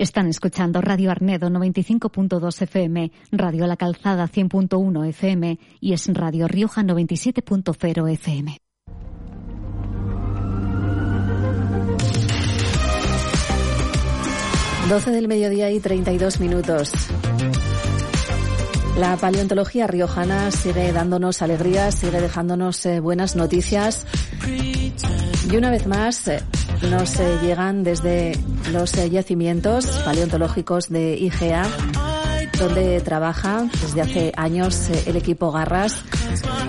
Están escuchando Radio Arnedo 95.2 FM, Radio La Calzada 100.1 FM y es Radio Rioja 97.0 FM. Doce del mediodía y 32 minutos. La paleontología riojana sigue dándonos alegrías, sigue dejándonos eh, buenas noticias. Y una vez más eh, nos eh, llegan desde los yacimientos paleontológicos de IGEA, donde trabaja desde hace años el equipo Garras,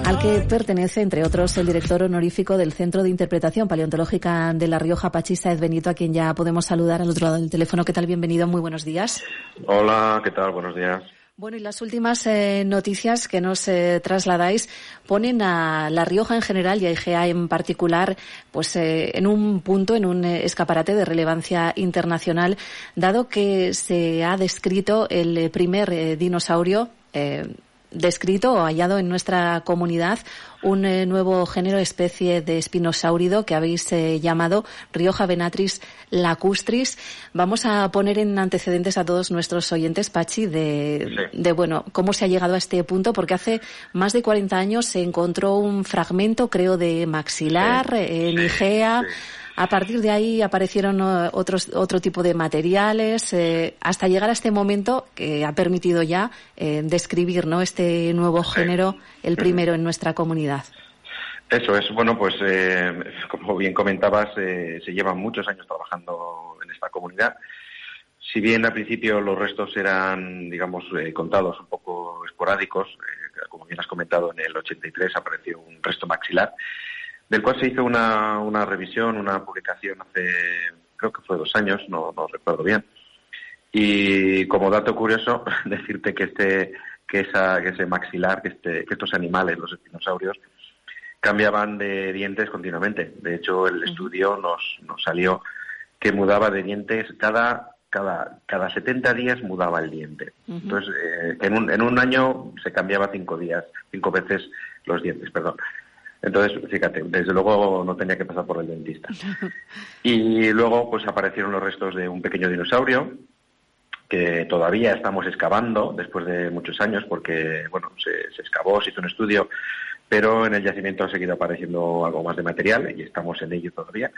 al que pertenece, entre otros, el director honorífico del Centro de Interpretación Paleontológica de La Rioja, Pachisa Ed Benito, a quien ya podemos saludar al otro lado del teléfono. ¿Qué tal? Bienvenido, muy buenos días. Hola, ¿qué tal? Buenos días. Bueno, y las últimas eh, noticias que nos eh, trasladáis ponen a La Rioja en general y a IGEA en particular, pues eh, en un punto, en un escaparate de relevancia internacional, dado que se ha descrito el primer dinosaurio descrito o hallado en nuestra comunidad un eh, nuevo género, especie de espinosaurido que habéis eh, llamado Rioja venatris lacustris. Vamos a poner en antecedentes a todos nuestros oyentes, Pachi, de, de, bueno, cómo se ha llegado a este punto, porque hace más de 40 años se encontró un fragmento, creo, de maxilar en Igea. A partir de ahí aparecieron otros, otro tipo de materiales, eh, hasta llegar a este momento que ha permitido ya eh, describir ¿no? este nuevo género, el primero en nuestra comunidad. Eso es, bueno, pues eh, como bien comentabas, se llevan muchos años trabajando en esta comunidad. Si bien al principio los restos eran, digamos, contados un poco esporádicos, como bien has comentado, en el 83 apareció un resto maxilar, del cual se hizo una, una revisión, una publicación hace, creo que fue dos años, no, no recuerdo bien. Y como dato curioso, decirte que este, que esa, que ese maxilar, que, este, que estos animales, los espinosaurios, cambiaban de dientes continuamente. De hecho, el estudio nos, nos salió que mudaba de dientes cada, cada, cada 70 días mudaba el diente. Entonces, eh, en, un, en un año se cambiaba cinco días, cinco veces los dientes, perdón. Entonces, fíjate, desde luego no tenía que pasar por el dentista. Y luego, pues aparecieron los restos de un pequeño dinosaurio que todavía estamos excavando después de muchos años porque, bueno, se, se excavó, se hizo un estudio, pero en el yacimiento ha seguido apareciendo algo más de material y estamos en ello todavía.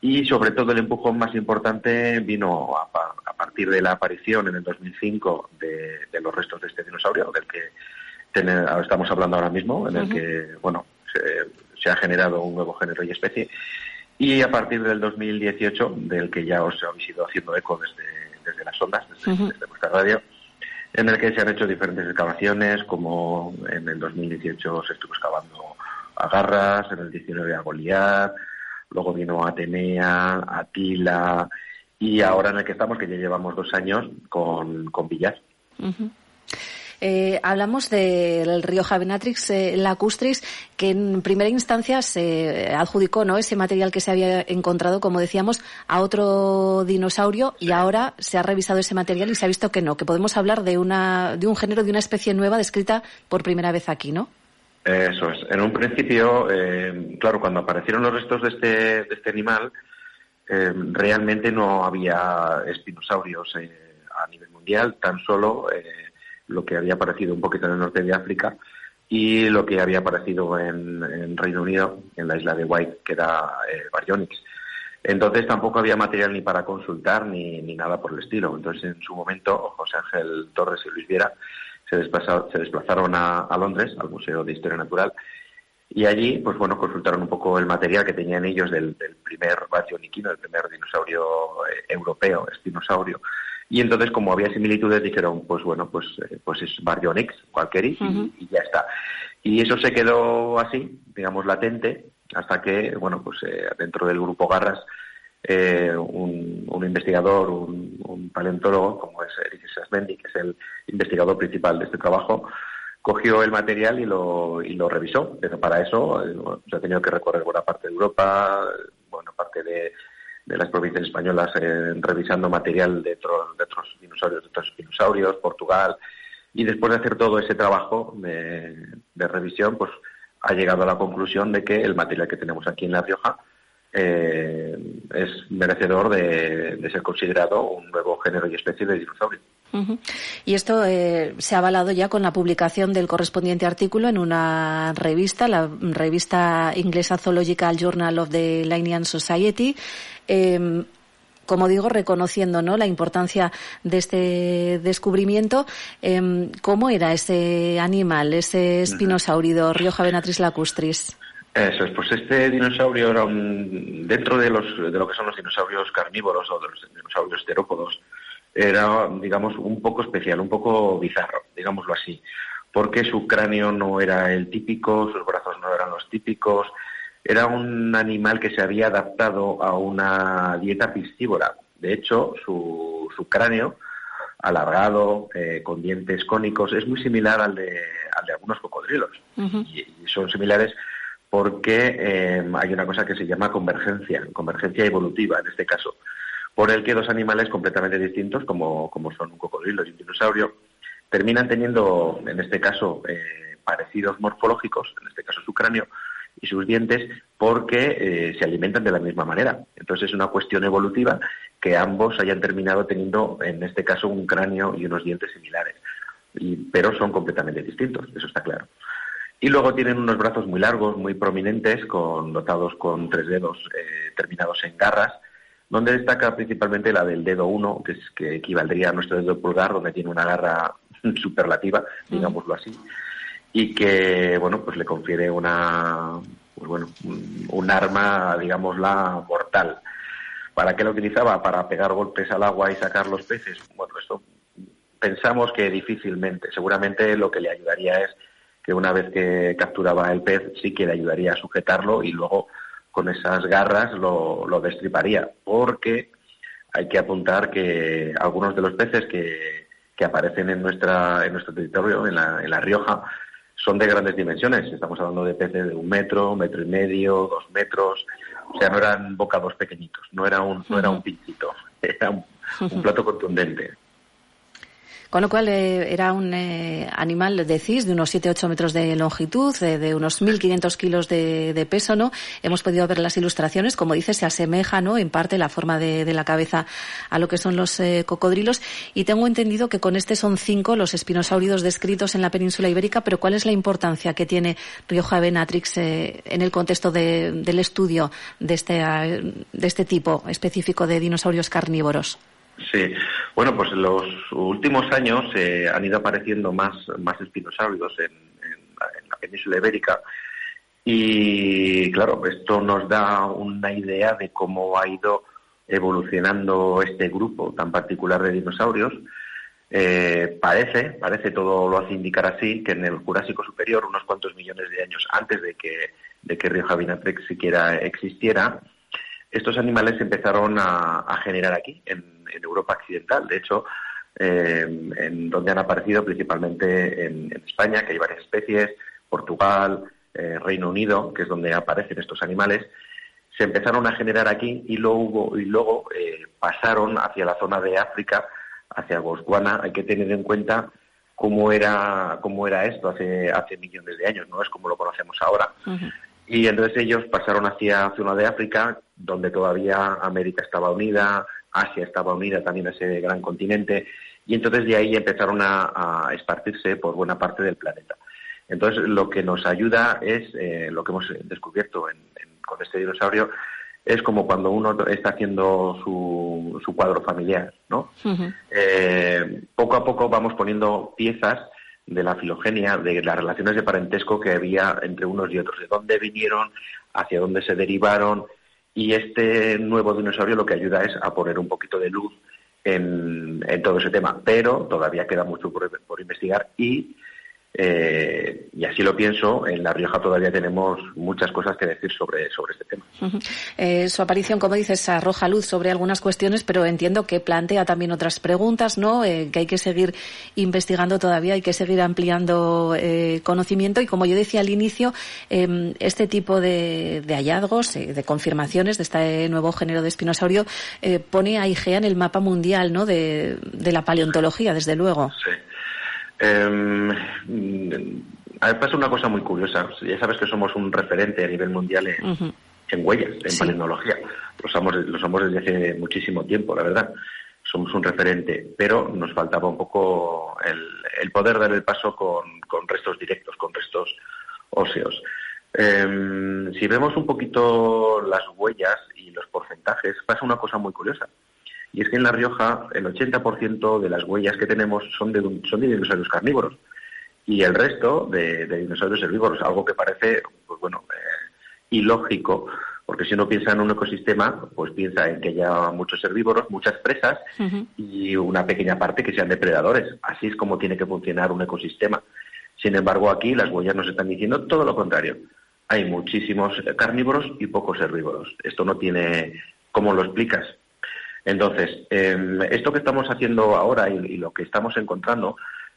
Y sobre todo el empujón más importante vino a, partir de la aparición en el 2005 de, de, los restos de este dinosaurio, del que estamos hablando ahora mismo, en el que, bueno, se, ha generado un nuevo género y especie. Y a partir del 2018, del que ya os habéis ido haciendo eco desde, las ondas, desde, vuestra radio, en el que se han hecho diferentes excavaciones, como en el 2018 se estuvo excavando a Garras, en el 19 a Goliat, luego vino Atenea, Atila, y ahora en el que estamos, que ya llevamos dos años, con, con Villar. Eh, hablamos del río Javenatrix eh, lacustris, que en primera instancia se adjudicó ¿no? ese material que se había encontrado, como decíamos, a otro dinosaurio y ahora se ha revisado ese material y se ha visto que no, que podemos hablar de, una, de un género, de una especie nueva descrita por primera vez aquí, ¿no? Eso es. En un principio, eh, claro, cuando aparecieron los restos de este, de este animal, eh, realmente no había espinosaurios eh, a nivel mundial, tan solo lo que había aparecido un poquito en el norte de África y lo que había aparecido en, Reino Unido, en la isla de White, que era eh, Baryonyx. Entonces tampoco había material ni para consultar ni, ni, nada por el estilo. Entonces en su momento José Ángel Torres y Luis Viera se, desplazaron, a, Londres, al Museo de Historia Natural, y allí, pues bueno, consultaron un poco el material que tenían ellos del, primer baryonyquino, el primer dinosaurio eh, europeo, espinosaurio, y entonces, como había similitudes, dijeron, pues bueno, pues, eh, pues es Baryonyx, cualquier y, y, ya está. Y eso se quedó así, digamos, latente, hasta que, bueno, pues eh, dentro del grupo Garras, eh, un, un, investigador, un, un, paleontólogo, como es Eric Sasmendi, que es el investigador principal de este trabajo, cogió el material y lo, y lo revisó. Pero para eso se ha tenido que recorrer buena parte de Europa, buena parte de, de las provincias españolas eh, revisando material de, otros, de otros dinosaurios, de otros dinosaurios, Portugal, y después de hacer todo ese trabajo de, revisión, pues ha llegado a la conclusión de que el material que tenemos aquí en La Rioja eh, es merecedor de, ser considerado un nuevo género y especie de dinosaurio. Y esto eh, se ha avalado ya con la publicación del correspondiente artículo en una revista, la revista inglesa Zoological Journal of the Linnean Society. Em, como digo, reconociendo ¿no? la importancia de este descubrimiento. Em, ¿Cómo era ese animal, ese espinosaurido, Rioja Venatris lacustris? Eso es, pues este dinosaurio era un, dentro de, los, de lo que son los dinosaurios carnívoros o de los dinosaurios terópodos, era, digamos, un poco especial, un poco bizarro, digámoslo así, porque su cráneo no era el típico, sus brazos no eran los típicos, era un animal que se había adaptado a una dieta piscívora. De hecho, su, su cráneo, alargado, eh, con dientes cónicos, es muy similar al de, al de algunos cocodrilos. y, son similares porque eh, hay una cosa que se llama convergencia, convergencia evolutiva en este caso, por el que dos animales completamente distintos, como, como son un cocodrilo y un dinosaurio, terminan teniendo, en este caso, eh, parecidos morfológicos, en este caso su cráneo y sus dientes, porque eh, se alimentan de la misma manera. Entonces es una cuestión evolutiva que ambos hayan terminado teniendo, en este caso, un cráneo y unos dientes similares, pero son completamente distintos, eso está claro. Y luego tienen unos brazos muy largos, muy prominentes, con, dotados con tres dedos eh, terminados en garras, donde destaca principalmente la del dedo 1, que, es, que equivaldría a nuestro dedo pulgar, donde tiene una garra superlativa, mm. digámoslo así, y que, bueno, pues le confiere una, pues bueno, un, arma, digámosla, mortal. ¿Para qué la utilizaba? Para pegar golpes al agua y sacar los peces. Bueno, esto pensamos que difícilmente. Seguramente lo que le ayudaría es que una vez que capturaba el pez sí que le ayudaría a sujetarlo y luego con esas garras lo, lo destriparía, porque hay que apuntar que algunos de los peces que, que aparecen en, nuestra, en nuestro territorio, en la, en la Rioja, son de grandes dimensiones. Estamos hablando de peces de un metro, metro y medio, dos metros. O sea, no eran bocados pequeñitos, no era un, no era un pincito, era un plato contundente. Con lo cual eh, era un eh, animal, decís, de unos 7-8 metros de longitud, de unos 1.500 kilos de, peso, ¿no? Hemos podido ver las ilustraciones, como dices, se asemeja, ¿no? En parte la forma de, la cabeza a lo que son los eh, cocodrilos. Y tengo entendido que con este son cinco los espinosáuridos descritos en la península ibérica, pero ¿cuál es la importancia que tiene Rioja Benatrix en el contexto del estudio de este, de este tipo específico de dinosaurios carnívoros? Sí, bueno, pues en los últimos años eh, han ido apareciendo más, más espinosáuridos en, la península ibérica y claro, esto nos da una idea de cómo ha ido evolucionando este grupo tan particular de dinosaurios. Eh, parece, parece todo lo hace indicar así, que en el Jurásico Superior, unos cuantos millones de años antes de que, de que Rioja Vinatrex siquiera existiera, estos animales empezaron a, generar aquí, en, Europa Occidental. De hecho, eh, en donde han aparecido principalmente en, España, que hay varias especies, Portugal, eh, Reino Unido, que es donde aparecen estos animales, se empezaron a generar aquí y luego, y luego eh, pasaron hacia la zona de África, hacia Botswana. Hay que tener en cuenta cómo era, cómo era esto hace, hace millones de años, no es como lo conocemos ahora. Y entonces ellos pasaron hacia zona de África, donde todavía América estaba unida, Asia estaba unida también a ese gran continente, y entonces de ahí empezaron a, esparcirse por buena parte del planeta. Entonces lo que nos ayuda es, eh, lo que hemos descubierto con este dinosaurio, es como cuando uno está haciendo su, cuadro familiar, ¿no? Eh, poco a poco vamos poniendo piezas de la filogenia, de las relaciones de parentesco que había entre unos y otros, de dónde vinieron, hacia dónde se derivaron, y este nuevo dinosaurio lo que ayuda es a poner un poquito de luz en, todo ese tema, pero todavía queda mucho por investigar y eh, y así lo pienso, en La Rioja todavía tenemos muchas cosas que decir sobre, sobre este tema. Eh, su aparición, como dices, arroja luz sobre algunas cuestiones, pero entiendo que plantea también otras preguntas, ¿no? Eh, que hay que seguir investigando todavía, hay que seguir ampliando conocimiento y, como yo decía al inicio, em, este tipo de, hallazgos, de confirmaciones de este nuevo género de espinosaurio, pone a IGEA en el mapa mundial, ¿no? De, de la paleontología, desde luego. Sí. Eh, pasa una cosa muy curiosa. Ya sabes que somos un referente a nivel mundial en, en huellas, en paleontología. Lo somos, lo somos desde hace muchísimo tiempo, la verdad. Somos un referente, pero nos faltaba un poco el, poder dar el paso con, con, restos directos, con restos óseos. Em, si vemos un poquito las huellas y los porcentajes, pasa una cosa muy curiosa. Y es que en La Rioja el 80% de las huellas que tenemos son de, son de dinosaurios carnívoros y el resto de, dinosaurios herbívoros, algo que parece, pues bueno, eh, ilógico, porque si uno piensa en un ecosistema, pues piensa en que haya muchos herbívoros, muchas presas y una pequeña parte que sean depredadores. Así es como tiene que funcionar un ecosistema. Sin embargo, aquí las huellas nos están diciendo todo lo contrario. Hay muchísimos carnívoros y pocos herbívoros. Esto no tiene, ¿cómo lo explicas? Entonces, em, esto que estamos haciendo ahora y, lo que estamos encontrando,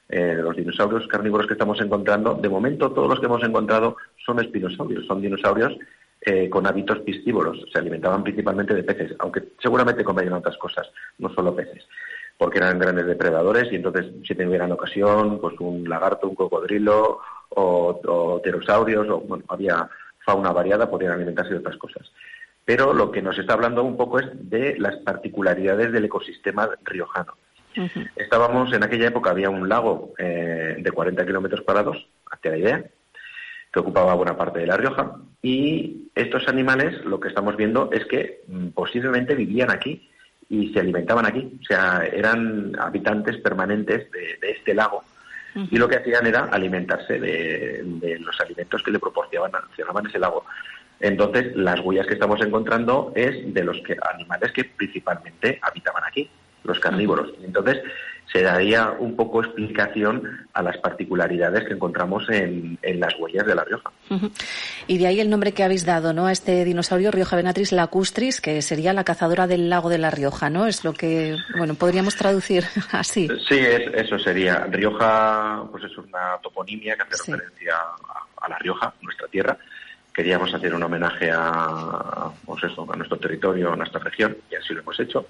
eh, los dinosaurios carnívoros que estamos encontrando, de momento todos los que hemos encontrado son espinosaurios, son dinosaurios eh, con hábitos piscívoros, se alimentaban principalmente de peces, aunque seguramente comían otras cosas, no solo peces, porque eran grandes depredadores y entonces si tuvieran ocasión, pues un lagarto, un cocodrilo o, o pterosaurios, o bueno, había fauna variada, podrían alimentarse de otras cosas pero lo que nos está hablando un poco es de las particularidades del ecosistema riojano. Estábamos, en aquella época había un lago eh, de 40 kilómetros cuadrados, hacia la idea, que ocupaba buena parte de La Rioja, y estos animales lo que estamos viendo es que mm, posiblemente vivían aquí y se alimentaban aquí, o sea, eran habitantes permanentes de, este lago, y lo que hacían era alimentarse de, los alimentos que le proporcionaban ese lago. Entonces, las huellas que estamos encontrando es de los que, animales que principalmente habitaban aquí, los carnívoros. Entonces, se daría un poco explicación a las particularidades que encontramos en, las huellas de La Rioja. Y de ahí el nombre que habéis dado ¿no? a este dinosaurio Rioja Venatris lacustris, que sería la cazadora del lago de La Rioja, ¿no? Es lo que, bueno, podríamos traducir así. Sí, eso sería. Rioja, pues es una toponimia que hace referencia a La Rioja, nuestra tierra queríamos hacer un homenaje a, pues a nuestro territorio, a nuestra región, y así lo hemos hecho.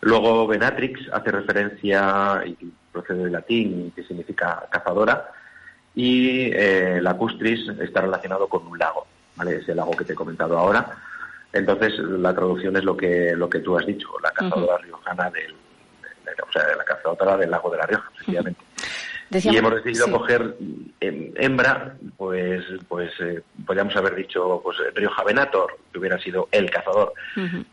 Luego Benatrix hace referencia, y procede del latín, que significa cazadora, y eh, lacustris está relacionado con un lago, ¿vale? Ese lago que te he comentado ahora. Entonces, la traducción es lo que, lo que tú has dicho, la cazadora riojana del, o sea, la cazadora del lago de la Rioja, y hemos decidido coger em, hembra, pues, pues eh, podríamos haber dicho pues Rioja Venator, que hubiera sido el cazador.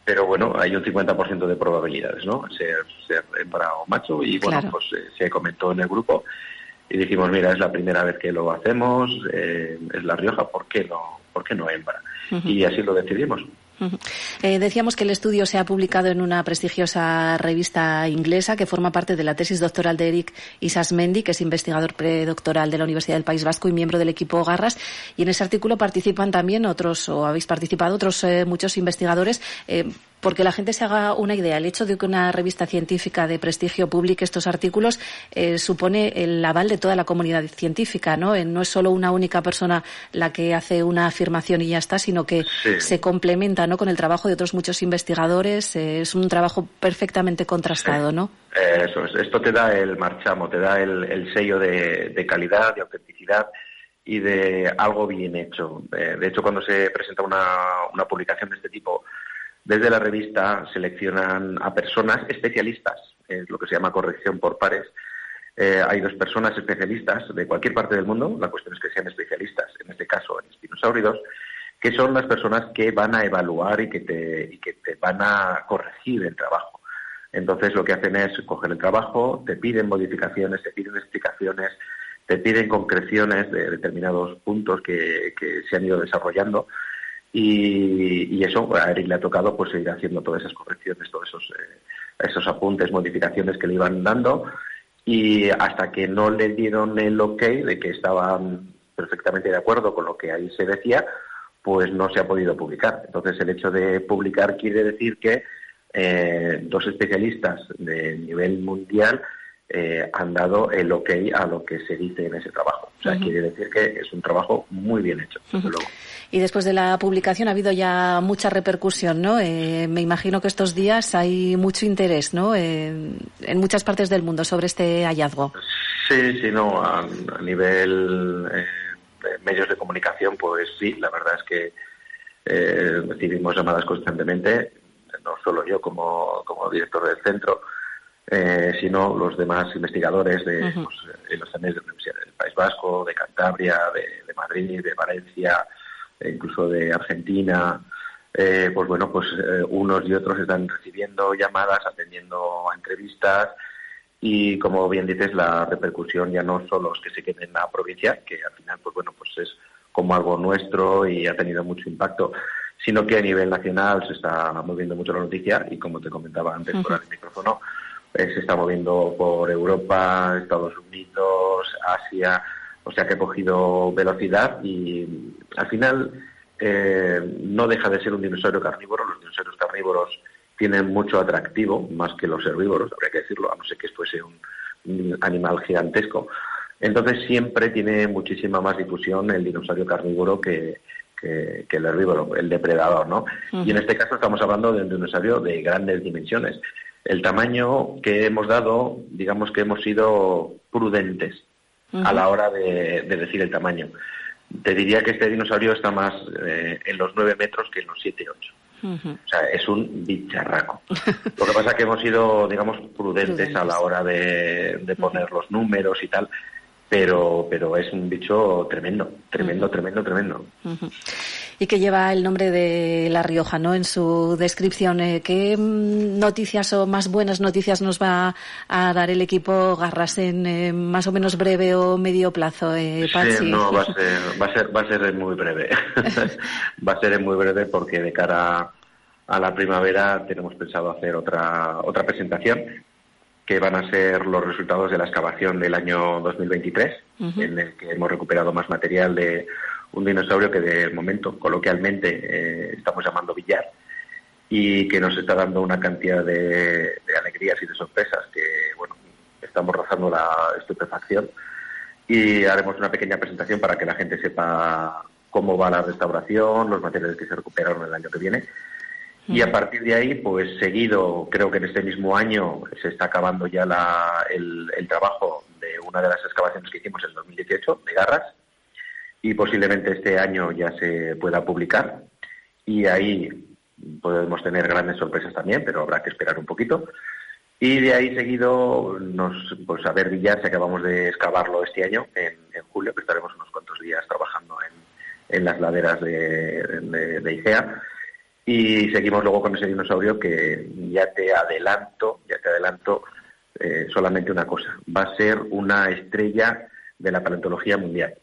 Pero bueno, hay un 50% de probabilidades, ¿no? Ser, ser hembra o macho. Y bueno, pues eh, se comentó en el grupo y dijimos, mira, es la primera vez que lo hacemos, eh, es La Rioja, ¿por qué no, por qué no hembra? Y así lo decidimos. Eh, decíamos que el estudio se ha publicado en una prestigiosa revista inglesa que forma parte de la tesis doctoral de Eric Isasmendi, que es investigador predoctoral de la Universidad del País Vasco y miembro del equipo Garras. Y en ese artículo participan también otros, o habéis participado otros eh, muchos investigadores. Eh, porque la gente se haga una idea, el hecho de que una revista científica de prestigio publique estos artículos eh, supone el aval de toda la comunidad científica, ¿no? Eh, no es solo una única persona la que hace una afirmación y ya está, sino que se complementa, ¿no? Con el trabajo de otros muchos investigadores. Eh, es un trabajo perfectamente contrastado, ¿no? Eso es. Esto te da el marchamo, te da el, sello de, calidad, de autenticidad y de algo bien hecho. de hecho, cuando se presenta una publicación de este tipo desde la revista seleccionan a personas especialistas, es lo que se llama corrección por pares. Eh, hay dos personas especialistas de cualquier parte del mundo, la cuestión es que sean especialistas, en este caso en espinosáuridos, que son las personas que van a evaluar y que te, van a corregir el trabajo. Entonces lo que hacen es coger el trabajo, te piden modificaciones, te piden explicaciones, te piden concreciones de determinados puntos que se han ido desarrollando y, eso a Eric le ha tocado pues seguir haciendo todas esas correcciones, todos esos, eh, esos apuntes, modificaciones que le iban dando y hasta que no le dieron el ok de que estaban perfectamente de acuerdo con lo que ahí se decía, pues no se ha podido publicar. Entonces el hecho de publicar quiere decir que eh, dos especialistas de nivel mundial eh, han dado el ok a lo que se dice en ese trabajo. O sea, quiere decir que es un trabajo muy bien hecho, desde luego. Y después de la publicación ha habido ya mucha repercusión, ¿no? Eh, me imagino que estos días hay mucho interés, ¿no? en muchas partes del mundo sobre este hallazgo. Sí, sí, no. A, nivel eh, de medios de comunicación, pues sí, la verdad es que eh, recibimos llamadas constantemente, no solo yo como, como director del centro, eh, sino los demás investigadores de pues, eh, los de del País Vasco, de Cantabria, de, Madrid, de Valencia, e incluso de Argentina. Eh, pues bueno, pues unos y otros están recibiendo llamadas, atendiendo a entrevistas y como bien dices, la repercusión ya no son los que se queden en la provincia, que al final, pues bueno, pues es como algo nuestro y ha tenido mucho impacto, sino que a nivel nacional se está moviendo mucho la noticia y como te comentaba antes por el micrófono, eh, se está moviendo por Europa, Estados Unidos, Asia, o sea que ha cogido velocidad y al final eh, no deja de ser un dinosaurio carnívoro. Los dinosaurios carnívoros tienen mucho atractivo, más que los herbívoros, habría que decirlo, a no ser que fuese un, animal gigantesco. Entonces siempre tiene muchísima más difusión el dinosaurio carnívoro que, que, el herbívoro, el depredador, ¿no? Y en este caso estamos hablando de un dinosaurio de grandes dimensiones el tamaño que hemos dado, digamos que hemos sido prudentes a la hora de, decir el tamaño. Te diría que este dinosaurio está más eh, en los 9 metros que en los 7, 8. O sea, es un bicharraco. Lo que pasa es que hemos sido, digamos, prudentes, a la hora de, poner los números y tal, pero, pero es un bicho tremendo, tremendo, tremendo, tremendo. Y que lleva el nombre de La Rioja, ¿no? En su descripción, eh, ¿qué mm, noticias o más buenas noticias nos va a dar el equipo Garras en eh, más o menos breve o medio plazo, eh, Sí, no, va a ser, va a ser, va a ser muy breve. va a ser muy breve porque de cara a la primavera tenemos pensado hacer otra, otra presentación que van a ser los resultados de la excavación del año 2023, en el que hemos recuperado más material de un dinosaurio que de momento, coloquialmente, eh, estamos llamando billar y que nos está dando una cantidad de, alegrías y de sorpresas que, bueno, estamos rozando la estupefacción y haremos una pequeña presentación para que la gente sepa cómo va la restauración, los materiales que se recuperaron el año que viene. Y a partir de ahí, pues seguido, creo que en este mismo año se está acabando ya el, el trabajo de una de las excavaciones que hicimos en 2018, de garras, y posiblemente este año ya se pueda publicar y ahí podemos tener grandes sorpresas también, pero habrá que esperar un poquito. Y de ahí seguido, nos, pues a ver Villar, si acabamos de excavarlo este año, en, julio, que estaremos unos cuantos días trabajando en, las laderas de, de, IGEA. Y seguimos luego con ese dinosaurio que ya te adelanto, ya te adelanto eh, solamente una cosa, va a ser una estrella de la paleontología mundial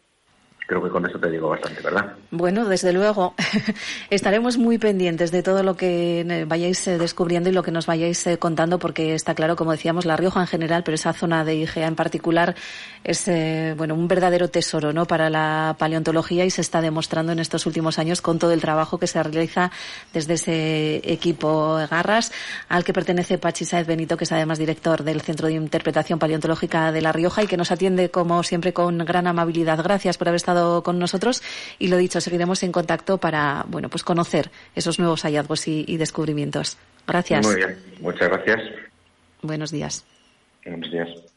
creo que con eso te digo bastante, ¿verdad? Bueno, desde luego. Estaremos muy pendientes de todo lo que eh, vayáis eh, descubriendo y lo que nos vayáis eh, contando, porque está claro, como decíamos, La Rioja en general, pero esa zona de IGEA en particular es bueno un verdadero tesoro ¿no? para la paleontología y se está demostrando en estos últimos años con todo el trabajo que se realiza desde ese equipo Garras, al que pertenece Pachi Saez Benito, que es además director del Centro de Interpretación Paleontológica de La Rioja y que nos atiende, como siempre, con gran amabilidad. Gracias por haber estado con nosotros y lo dicho, seguiremos en contacto para, bueno, pues conocer esos nuevos hallazgos y, y descubrimientos. Gracias. Muy bien, muchas gracias. Buenos días. Buenos días.